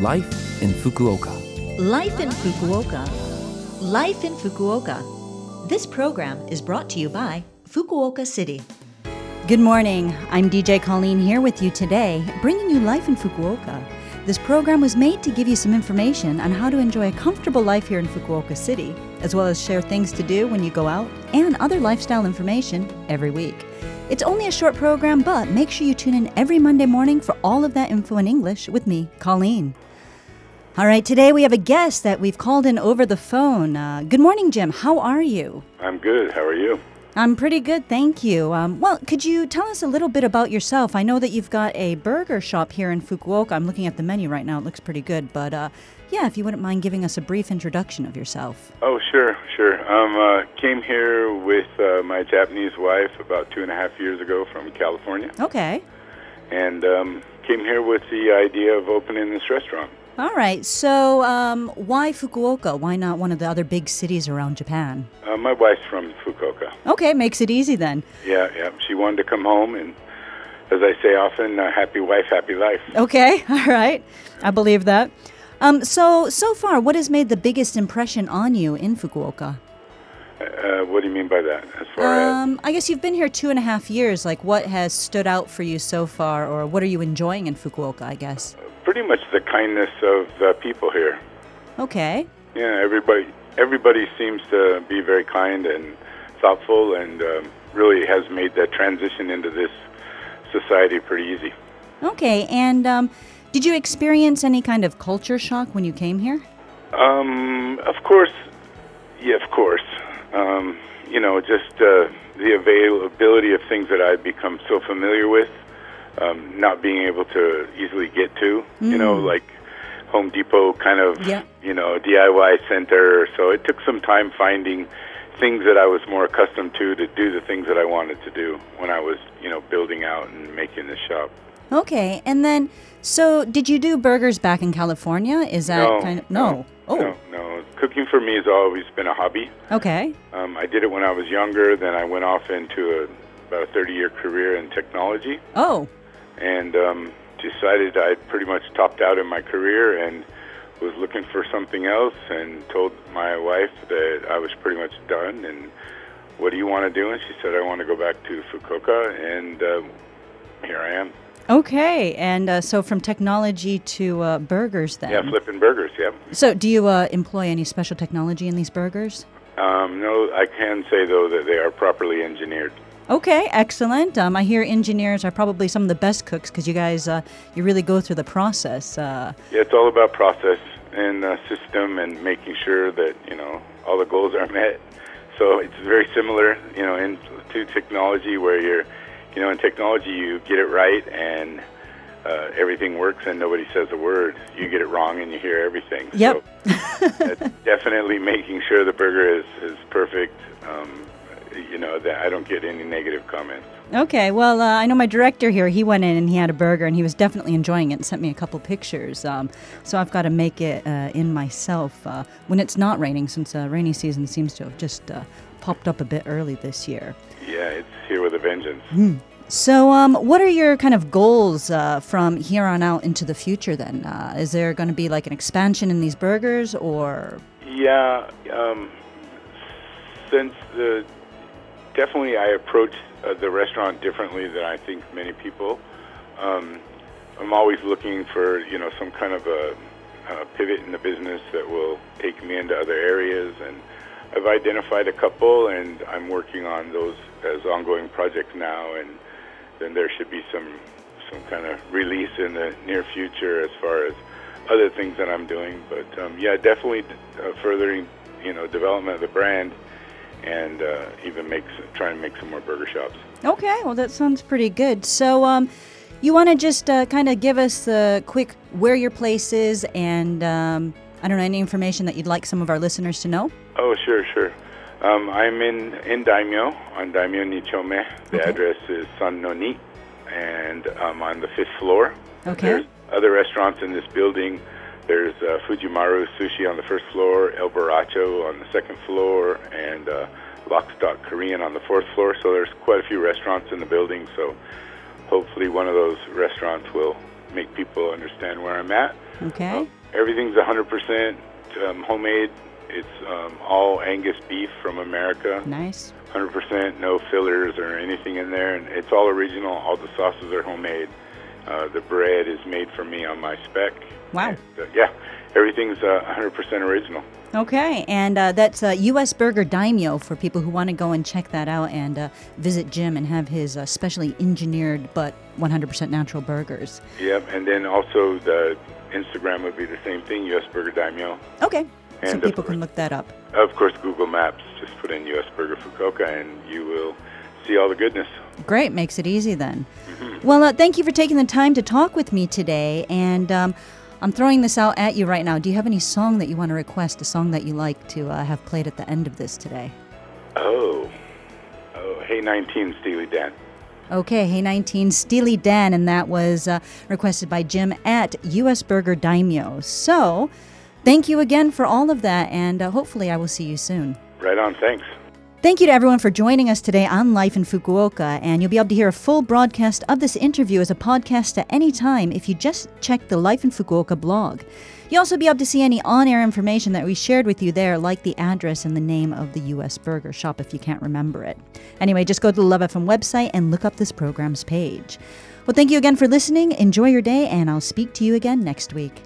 Life in Fukuoka. Life in Fukuoka. Life in Fukuoka. This program is brought to you by Fukuoka City. Good morning. I'm DJ Colleen here with you today, bringing you Life in Fukuoka. This program was made to give you some information on how to enjoy a comfortable life here in Fukuoka City, as well as share things to do when you go out and other lifestyle information every week. It's only a short program, but make sure you tune in every Monday morning for all of that info in English with me, Colleen. All right, today we have a guest that we've called in over the phone. Uh, good morning, Jim. How are you? I'm good. How are you? I'm pretty good, thank you. Um, well, could you tell us a little bit about yourself? I know that you've got a burger shop here in Fukuoka. I'm looking at the menu right now, it looks pretty good. But uh, yeah, if you wouldn't mind giving us a brief introduction of yourself. Oh, sure, sure. Um, uh, came here with uh, my Japanese wife about two and a half years ago from California, Okay. and um, came here with the idea of opening this restaurant. All right, so um, why Fukuoka? Why not one of the other big cities around Japan? Uh, my wife's from Fukuoka. Okay, makes it easy then. Yeah, yeah. She wanted to come home, and as I say often, uh, happy wife, happy life. Okay, all right. I believe that. Um, so, so far, what has made the biggest impression on you in Fukuoka? Uh, what do you mean by that? As far as Um, I guess you've been here two and a half years. Like, what has stood out for you so far, or what are you enjoying in Fukuoka, I guess? Pretty much the kindness of the people here. Okay. Yeah, everybody everybody seems to be very kind and thoughtful, and um, really has made that transition into this society pretty easy. Okay, and um, did you experience any kind of culture shock when you came here? Um, of course, yeah, of course. Um, you know, just uh, the availability of things that I've become so familiar with, um, not being able to easily get to. You know, like Home Depot kind of, Yeah. you know, DIY center. So it took some time finding things that I was more accustomed to to do the things that I wanted to do when I was, you know, building out and making the shop. Okay, and then, so did you do burgers back in California? Is that no, kind of no? Oh, no, no. Cooking for me has always been a hobby. okay. Um, I did it when I was younger. Then I went off into a, about a 30-year career in technology, Oh, and um, decided I'd pretty much topped out in my career and was looking for something else. And told my wife that I was pretty much done. And what do you want to do? And she said, I want to go back to Fukuoka, and uh, here I am. okay. And uh, so from technology to uh, burgers, then. Yeah, flipping burgers. Yeah. So, do you uh, employ any special technology in these burgers? Um, no, I can say though that they are properly engineered. Okay, excellent. Um, I hear engineers are probably some of the best cooks because you guys, uh, you really go through the process. Uh, Yeah, it's all about process and uh, system and making sure that you know all the goals are met. So it's very similar, you know, in, to technology where you're, you know, in technology you get it right and uh, everything works and nobody says a word. You get it wrong and you hear everything. Yep. So definitely making sure the burger is is perfect. Um, you know that I don't get any negative comments. okay, well, uh, I know my director here, he went in and he had a burger and he was definitely enjoying it and sent me a couple pictures. Um, so I've got to make it uh, in myself uh, when it's not raining since uh, rainy season seems to have just uh, popped up a bit early this year. Yeah, it's here with a vengeance. So, um, what are your kind of goals uh, from here on out into the future then? Uh, is there going to be like an expansion in these burgers or. Yeah, um, since the definitely I approach uh, the restaurant differently than I think many people. Um, I'm always looking for you know some kind of a, a pivot in the business that will take me into other areas, and I've identified a couple, and I'm working on those as ongoing projects now, and then there should be some some kind of release in the near future as far as other things that I'm doing. But um, yeah, definitely uh, furthering you know development of the brand, and uh, even make trying to make some more burger shops. Okay, well, that sounds pretty good. So, um, you want to just uh, kind of give us a quick where your place is and, um, I don't know, any information that you'd like some of our listeners to know? Oh, sure, sure. Um, I'm in in Daimyo on Daimyo Nichome. The Okay. address is San Noni, and I'm on the fifth floor. Okay. There's other restaurants in this building. There's uh, Fujimaru Sushi on the first floor, El Baracho on the second floor, and uh, Lock Stock Korean on the fourth floor. So there's quite a few restaurants in the building. So hopefully one of those restaurants will make people understand where I'm at. Okay. Uh, everything's 100% um, homemade. It's um, all Angus beef from America. Nice. 100%, no fillers or anything in there, and it's all original. All the sauces are homemade. Uh, the bread is made for me on my spec. Wow. And, uh, yeah, everything's uh, 100% original. Okay, and uh, that's uh, U.S. Burger Daimyo for people who want to go and check that out and uh, visit Jim and have his uh, specially engineered but 100% natural burgers. Yep, and then also the Instagram would be the same thing, U.S. Burger Daimyo. Okay, so And of people can look that up. Of course, Google Maps, just put in U.S. Burger Fukuoka and you will see all the goodness. Great, makes it easy then. Well, uh, thank you for taking the time to talk with me today. And um, I'm throwing this out at you right now. Do you have any song that you want to request, a song that you like to uh, have played at the end of this today? Oh, oh, hey 19, Steely Dan. Okay, Hey 19, Steely Dan, and that was uh, requested by Jim at US Burger Daimyo. So, thank you again for all of that, and uh, hopefully I will see you soon. Right on, thanks. Thank you to everyone for joining us today on Life in Fukuoka, and you'll be able to hear a full broadcast of this interview as a podcast at any time if you just check the Life in Fukuoka blog. You'll also be able to see any on air information that we shared with you there, like the address and the name of the U.S. Burger Shop if you can't remember it. Anyway, just go to the Love FM website and look up this program's page. Well, thank you again for listening. Enjoy your day, and I'll speak to you again next week.